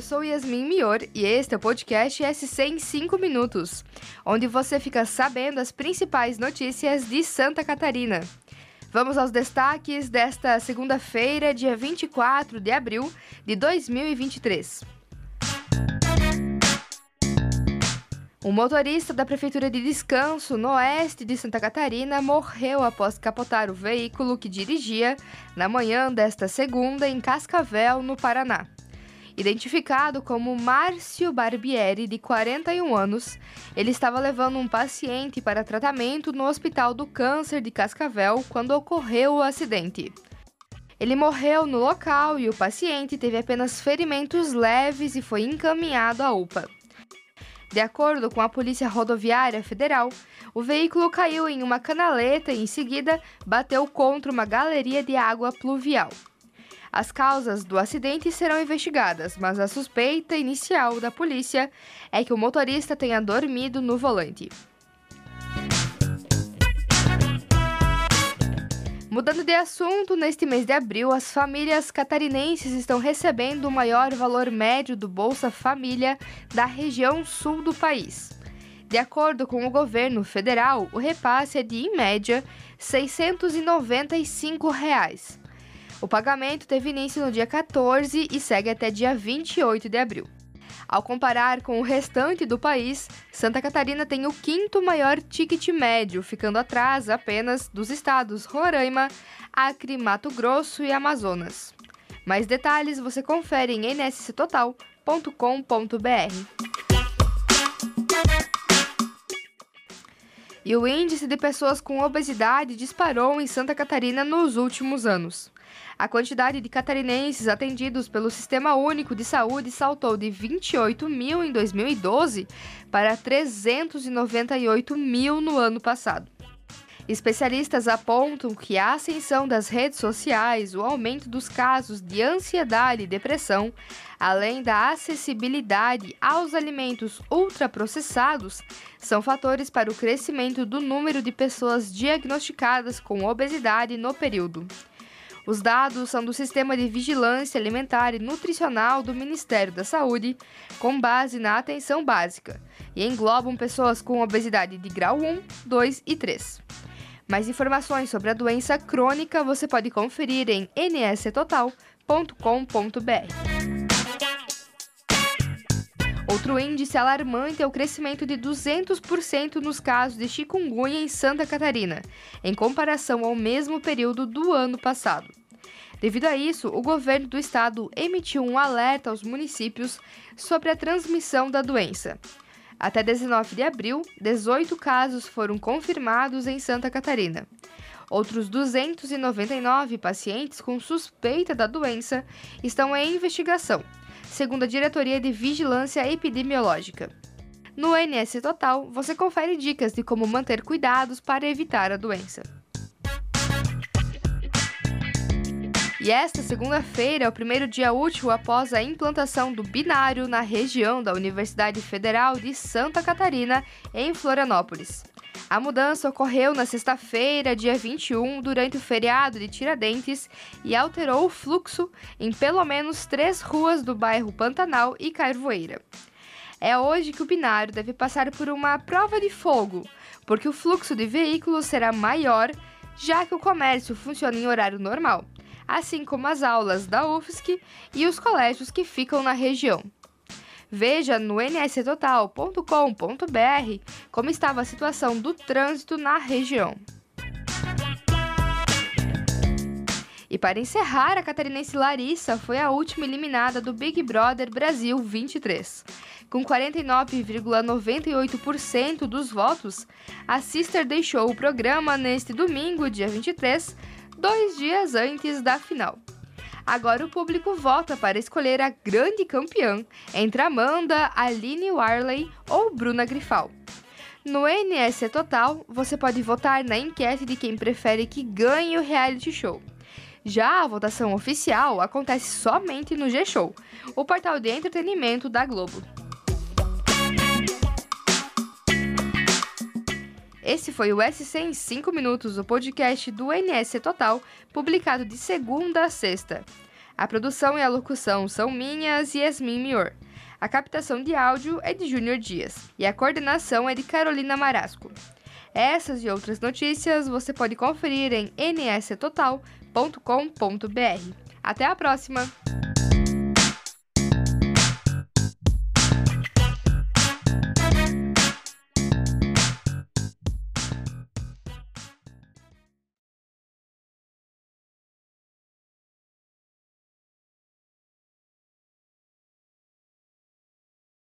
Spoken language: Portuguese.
sou Yasmin Mior e este é o podcast SC em 5 minutos, onde você fica sabendo as principais notícias de Santa Catarina. Vamos aos destaques desta segunda-feira, dia 24 de abril de 2023. Um motorista da Prefeitura de Descanso, no oeste de Santa Catarina, morreu após capotar o veículo que dirigia na manhã desta segunda em Cascavel, no Paraná. Identificado como Márcio Barbieri, de 41 anos, ele estava levando um paciente para tratamento no Hospital do Câncer de Cascavel quando ocorreu o acidente. Ele morreu no local e o paciente teve apenas ferimentos leves e foi encaminhado à UPA. De acordo com a Polícia Rodoviária Federal, o veículo caiu em uma canaleta e em seguida bateu contra uma galeria de água pluvial. As causas do acidente serão investigadas, mas a suspeita inicial da polícia é que o motorista tenha dormido no volante. Mudando de assunto, neste mês de abril, as famílias catarinenses estão recebendo o maior valor médio do Bolsa Família da região sul do país. De acordo com o governo federal, o repasse é de, em média, 695 reais. O pagamento teve início no dia 14 e segue até dia 28 de abril. Ao comparar com o restante do país, Santa Catarina tem o quinto maior ticket médio, ficando atrás apenas dos estados Roraima, Acre, Mato Grosso e Amazonas. Mais detalhes você confere em nsctotal.com.br. E o índice de pessoas com obesidade disparou em Santa Catarina nos últimos anos. A quantidade de catarinenses atendidos pelo Sistema Único de Saúde saltou de 28 mil em 2012 para 398 mil no ano passado. Especialistas apontam que a ascensão das redes sociais, o aumento dos casos de ansiedade e depressão, além da acessibilidade aos alimentos ultraprocessados, são fatores para o crescimento do número de pessoas diagnosticadas com obesidade no período. Os dados são do Sistema de Vigilância Alimentar e Nutricional do Ministério da Saúde, com base na atenção básica, e englobam pessoas com obesidade de grau 1, 2 e 3. Mais informações sobre a doença crônica você pode conferir em nstotal.com.br. Outro índice alarmante é o crescimento de 200% nos casos de chikungunya em Santa Catarina, em comparação ao mesmo período do ano passado. Devido a isso, o governo do estado emitiu um alerta aos municípios sobre a transmissão da doença. Até 19 de abril, 18 casos foram confirmados em Santa Catarina. Outros 299 pacientes com suspeita da doença estão em investigação segundo a Diretoria de Vigilância Epidemiológica. No NS Total, você confere dicas de como manter cuidados para evitar a doença. E esta segunda-feira é o primeiro dia útil após a implantação do binário na região da Universidade Federal de Santa Catarina, em Florianópolis. A mudança ocorreu na sexta-feira, dia 21, durante o feriado de Tiradentes e alterou o fluxo em pelo menos três ruas do bairro Pantanal e Carvoeira. É hoje que o binário deve passar por uma prova de fogo, porque o fluxo de veículos será maior, já que o comércio funciona em horário normal, assim como as aulas da UFSC e os colégios que ficam na região. Veja no nstotal.com.br como estava a situação do trânsito na região. E para encerrar, a catarinense Larissa foi a última eliminada do Big Brother Brasil 23. Com 49,98% dos votos, a Sister deixou o programa neste domingo, dia 23, dois dias antes da final. Agora o público vota para escolher a grande campeã entre Amanda, Aline Warley ou Bruna Grifal. No NS Total, você pode votar na enquete de quem prefere que ganhe o reality show. Já a votação oficial acontece somente no G-Show, o portal de entretenimento da Globo. Esse foi o SC em 5 minutos, o podcast do NS Total, publicado de segunda a sexta. A produção e a locução são minhas e Yasmin Mior. A captação de áudio é de Júnior Dias e a coordenação é de Carolina Marasco. Essas e outras notícias você pode conferir em nstotal.com.br. Até a próxima!